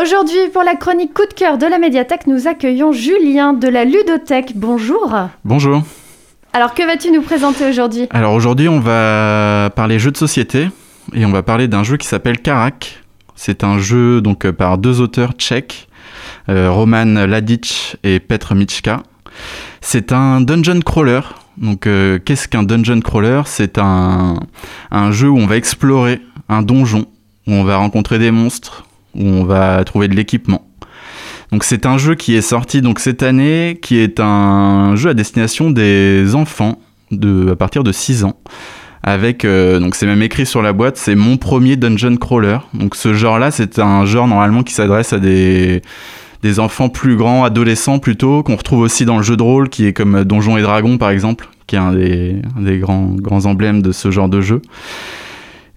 aujourd'hui pour la chronique coup de cœur de la médiathèque, nous accueillons Julien de la Ludothèque. Bonjour. Bonjour. Alors que vas-tu nous présenter aujourd'hui? Alors aujourd'hui, on va parler jeux de société et on va parler d'un jeu qui s'appelle Karak. C'est un jeu donc euh, par deux auteurs tchèques, euh, Roman Ladic et Petr Michka. C'est un dungeon crawler. Donc euh, qu'est-ce qu'un dungeon crawler? C'est un, un jeu où on va explorer un donjon, où on va rencontrer des monstres, où on va trouver de l'équipement. Donc c'est un jeu qui est sorti donc cette année, qui est un jeu à destination des enfants de à partir de 6 ans. Avec euh, donc c'est même écrit sur la boîte, c'est mon premier dungeon crawler. Donc ce genre-là, c'est un genre normalement qui s'adresse à des des enfants plus grands, adolescents plutôt, qu'on retrouve aussi dans le jeu de rôle qui est comme Donjons et Dragons par exemple, qui est un des, un des grands grands emblèmes de ce genre de jeu.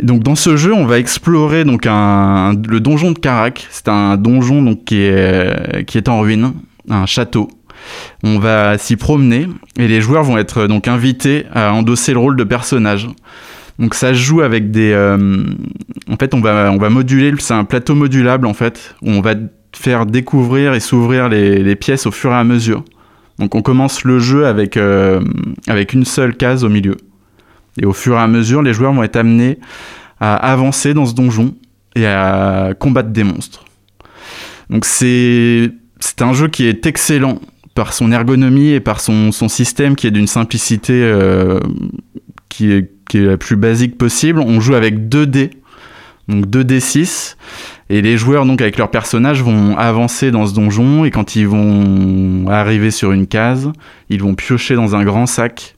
Donc dans ce jeu, on va explorer donc le donjon de Karak. C'est un donjon donc qui est qui est en ruine, un château. On va s'y promener et les joueurs vont être donc invités à endosser le rôle de personnage. Donc ça joue avec des euh, en fait on va on va moduler c'est un plateau modulable en fait où on va faire découvrir et s'ouvrir les, les, pièces au fur et à mesure. Donc on commence le jeu avec euh, avec une seule case au milieu. Et au fur et à mesure, les joueurs vont être amenés à avancer dans ce donjon et à combattre des monstres. Donc c'est un jeu qui est excellent par son ergonomie et par son, son système qui est d'une simplicité euh, qui, est, qui est la plus basique possible. On joue avec 2 dés, donc 2 D6, et les joueurs donc avec leurs personnages vont avancer dans ce donjon et quand ils vont arriver sur une case, ils vont piocher dans un grand sac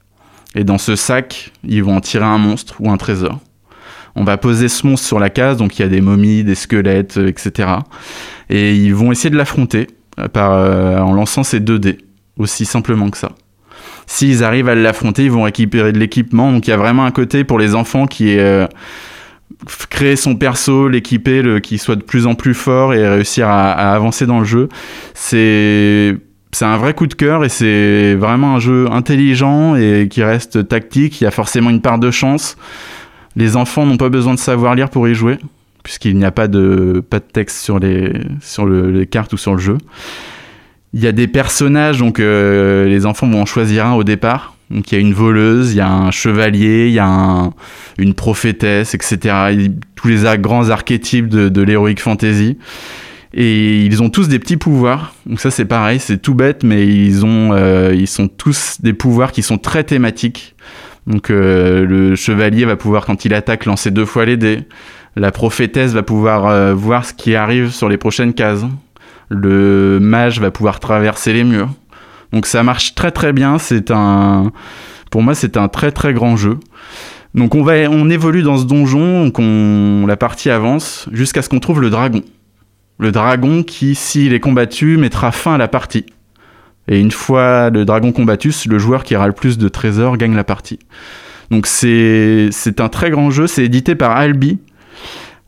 et dans ce sac, ils vont en tirer un monstre ou un trésor. On va poser ce monstre sur la case, donc il y a des momies, des squelettes, etc. Et ils vont essayer de l'affronter par, euh, en lançant ces 2 dés, aussi simplement que ça. S'ils arrivent à l'affronter, ils vont récupérer de l'équipement. Donc il y a vraiment un côté pour les enfants qui est euh, créer son perso, l'équiper, qui soit de plus en plus fort et réussir à, à avancer dans le jeu. C'est c'est un vrai coup de cœur et c'est vraiment un jeu intelligent et qui reste tactique. Il y a forcément une part de chance. Les enfants n'ont pas besoin de savoir lire pour y jouer, puisqu'il n'y a pas de, pas de texte sur, les, sur le, les cartes ou sur le jeu. Il y a des personnages, donc euh, les enfants vont en choisir un au départ. Donc il y a une voleuse, il y a un chevalier, il y a un, une prophétesse, etc. Tous les grands archétypes de, de l'heroic fantasy. Et ils ont tous des petits pouvoirs. Donc ça c'est pareil, c'est tout bête, mais ils ont, euh, ils sont tous des pouvoirs qui sont très thématiques. Donc euh, le chevalier va pouvoir quand il attaque lancer deux fois les dés. La prophétesse va pouvoir euh, voir ce qui arrive sur les prochaines cases. Le mage va pouvoir traverser les murs. Donc ça marche très très bien. C'est un, pour moi c'est un très très grand jeu. Donc on va, on évolue dans ce donjon, donc on, la partie avance jusqu'à ce qu'on trouve le dragon le dragon qui, s'il est combattu, mettra fin à la partie. Et une fois le dragon combattu, le joueur qui aura le plus de trésors gagne la partie. Donc c'est un très grand jeu, c'est édité par Albi.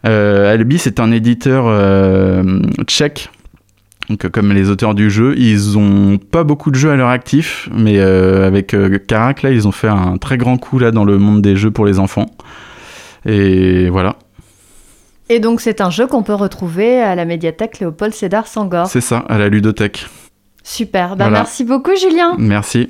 Euh, Albi, c'est un éditeur euh, tchèque. Donc, comme les auteurs du jeu, ils ont pas beaucoup de jeux à leur actif, mais euh, avec Karak, là, ils ont fait un très grand coup là dans le monde des jeux pour les enfants. Et voilà. Et donc c'est un jeu qu'on peut retrouver à la médiathèque Léopold Sédar Sangor. C'est ça, à la ludothèque. Super, voilà. merci beaucoup Julien. Merci.